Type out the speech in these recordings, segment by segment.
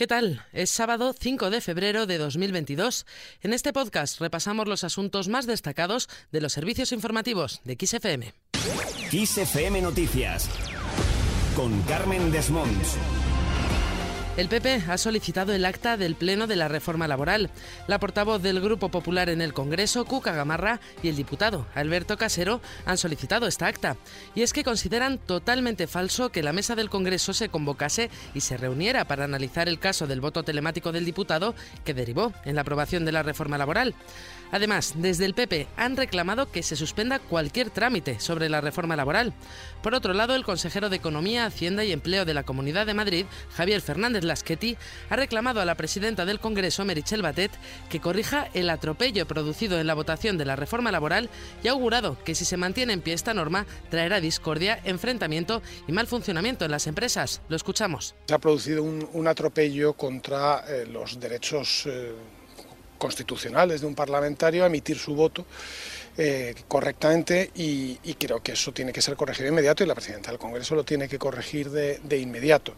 ¿Qué tal? Es sábado 5 de febrero de 2022. En este podcast repasamos los asuntos más destacados de los servicios informativos de XFM. XFM Noticias con Carmen Desmonts. El PP ha solicitado el acta del Pleno de la Reforma Laboral. La portavoz del Grupo Popular en el Congreso, Cuca Gamarra, y el diputado Alberto Casero han solicitado esta acta. Y es que consideran totalmente falso que la mesa del Congreso se convocase y se reuniera para analizar el caso del voto telemático del diputado que derivó en la aprobación de la reforma laboral. Además, desde el PP han reclamado que se suspenda cualquier trámite sobre la reforma laboral. Por otro lado, el consejero de Economía, Hacienda y Empleo de la Comunidad de Madrid, Javier Fernández Laschetti, ha reclamado a la presidenta del Congreso, Merichel Batet, que corrija el atropello producido en la votación de la reforma laboral y ha augurado que si se mantiene en pie esta norma traerá discordia, enfrentamiento y mal funcionamiento en las empresas. Lo escuchamos. Se ha producido un, atropello contra eh, los derechos. Eh, constitucionales de un parlamentario a emitir su voto eh, correctamente y, creo que eso tiene que ser corregido inmediato y la presidenta del Congreso lo tiene que corregir de inmediato.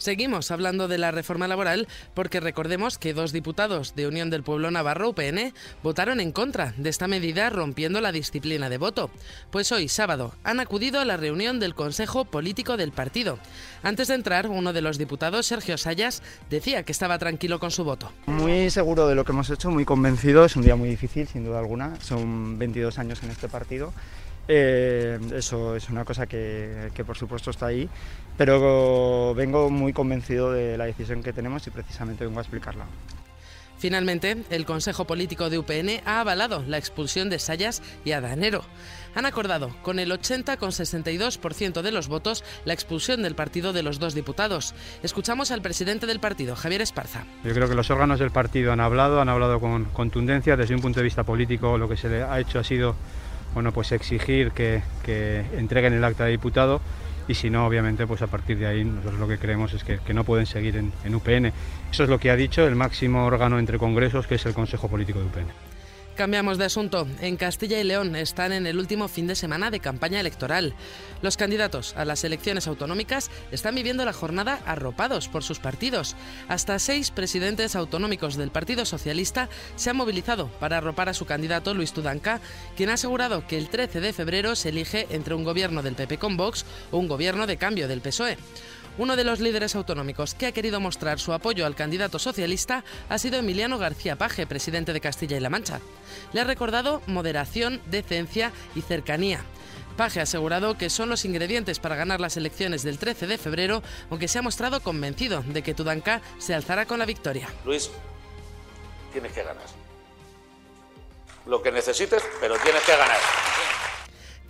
Seguimos hablando de la reforma laboral porque recordemos que dos diputados de Unión del Pueblo Navarro, UPN, votaron en contra de esta medida rompiendo la disciplina de voto. Pues hoy, sábado, han acudido a la reunión del Consejo Político del partido. Antes de entrar, uno de los diputados, Sergio Sayas, decía que estaba tranquilo con su voto. Muy seguro de lo que hemos hecho, muy convencido. Es un día muy difícil, sin duda alguna. Son 22 años en este partido eh, eso es una cosa que, por supuesto está ahí, pero vengo muy convencido de la decisión que tenemos y precisamente vengo a explicarla. Finalmente, el Consejo Político de UPN ha avalado la expulsión de Sayas y Adanero. Han acordado con el 80,62% de los votos la expulsión del partido de los dos diputados. Escuchamos al presidente del partido, Javier Esparza. Yo creo que los órganos del partido han hablado, han hablado con contundencia. Desde un punto de vista político, lo que se le ha hecho ha sido bueno, pues exigir que, entreguen el acta de diputado y si no, obviamente, pues a partir de ahí nosotros lo que creemos es que, no pueden seguir en, en UPN. Eso es lo que ha dicho el máximo órgano entre congresos, que es el Consejo Político de UPN. Cambiamos de asunto. En Castilla y León están en el último fin de semana de campaña electoral. Los candidatos a las elecciones autonómicas están viviendo la jornada arropados por sus partidos. Hasta seis presidentes autonómicos del Partido Socialista se han movilizado para arropar a su candidato Luis Tudanca, quien ha asegurado que el 13 de febrero se elige entre un gobierno del PP con Vox o un gobierno de cambio del PSOE. Uno de los líderes autonómicos que ha querido mostrar su apoyo al candidato socialista ha sido Emiliano García Paje, presidente de Castilla y La Mancha. Le ha recordado moderación, decencia y cercanía. Paje ha asegurado que son los ingredientes para ganar las elecciones del 13 de febrero, aunque se ha mostrado convencido de que Tudanca se alzará con la victoria. Luis, tienes que ganar. Lo que necesites, pero tienes que ganar.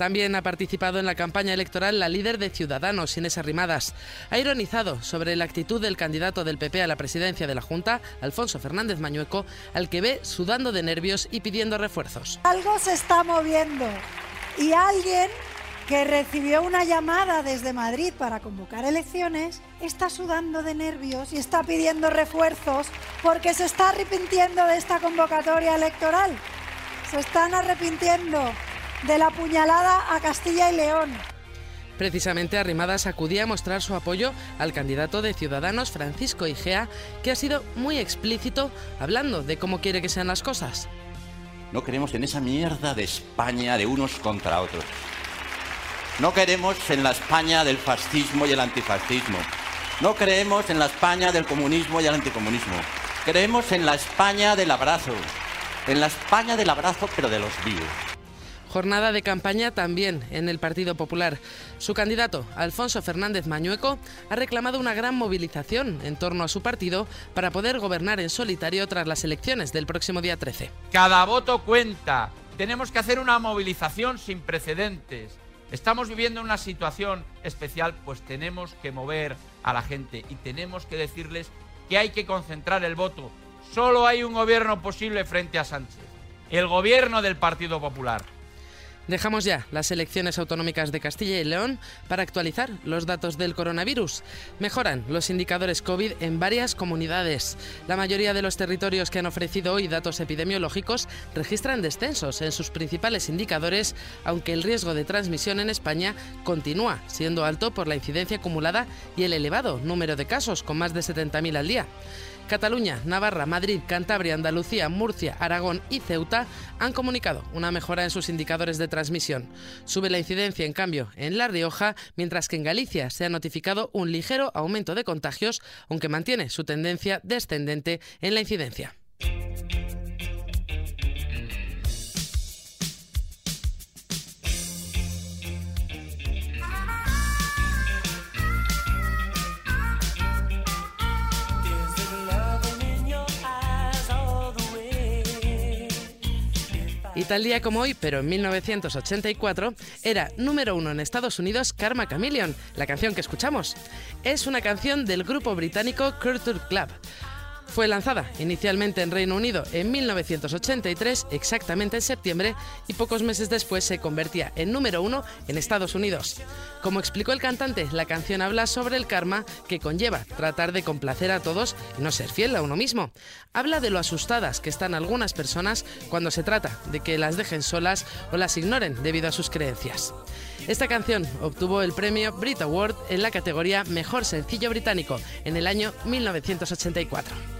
También ha participado en la campaña electoral la líder de Ciudadanos, Inés Arrimadas. Ha ironizado sobre la actitud del candidato del PP a la presidencia de la Junta, Alfonso Fernández Mañueco, al que ve sudando de nervios y pidiendo refuerzos. Algo se está moviendo y alguien que recibió una llamada desde Madrid para convocar elecciones, está sudando de nervios y está pidiendo refuerzos porque se está arrepintiendo de esta convocatoria electoral. Se están arrepintiendo de la puñalada a Castilla y León. Precisamente Arrimadas acudía a mostrar su apoyo al candidato de Ciudadanos, Francisco Igea, que ha sido muy explícito hablando de cómo quiere que sean las cosas. No queremos en esa mierda de España de unos contra otros. No queremos en la España del fascismo y el antifascismo. No creemos en la España del comunismo y el anticomunismo. Creemos en la España del abrazo. En la España del abrazo, pero de los vivos. Jornada de campaña también en el Partido Popular. Su candidato, Alfonso Fernández Mañueco, ha reclamado una gran movilización en torno a su partido para poder gobernar en solitario tras las elecciones del próximo día 13. Cada voto cuenta. Tenemos que hacer una movilización sin precedentes. Estamos viviendo una situación especial, pues tenemos que mover a la gente y tenemos que decirles que hay que concentrar el voto. Solo hay un gobierno posible frente a Sánchez, el gobierno del Partido Popular. Dejamos ya las elecciones autonómicas de Castilla y León para actualizar los datos del coronavirus. Mejoran los indicadores COVID en varias comunidades. La mayoría de los territorios que han ofrecido hoy datos epidemiológicos registran descensos en sus principales indicadores, aunque el riesgo de transmisión en España continúa siendo alto por la incidencia acumulada y el elevado número de casos, con más de 70.000 al día. Cataluña, Navarra, Madrid, Cantabria, Andalucía, Murcia, Aragón y Ceuta han comunicado una mejora en sus indicadores de transmisión. Sube la incidencia, en cambio, en La Rioja, mientras que en Galicia se ha notificado un ligero aumento de contagios, aunque mantiene su tendencia descendente en la incidencia. Y tal día como hoy, pero en 1984, era número uno en Estados Unidos Karma Chameleon, la canción que escuchamos. Es una canción del grupo británico Culture Club. Fue lanzada inicialmente en Reino Unido en 1983, exactamente en septiembre, y pocos meses después se convertía en número uno en Estados Unidos. Como explicó el cantante, la canción habla sobre el karma que conlleva tratar de complacer a todos y no ser fiel a uno mismo. Habla de lo asustadas que están algunas personas cuando se trata de que las dejen solas o las ignoren debido a sus creencias. Esta canción obtuvo el premio Brit Award en la categoría Mejor Sencillo Británico en el año 1984.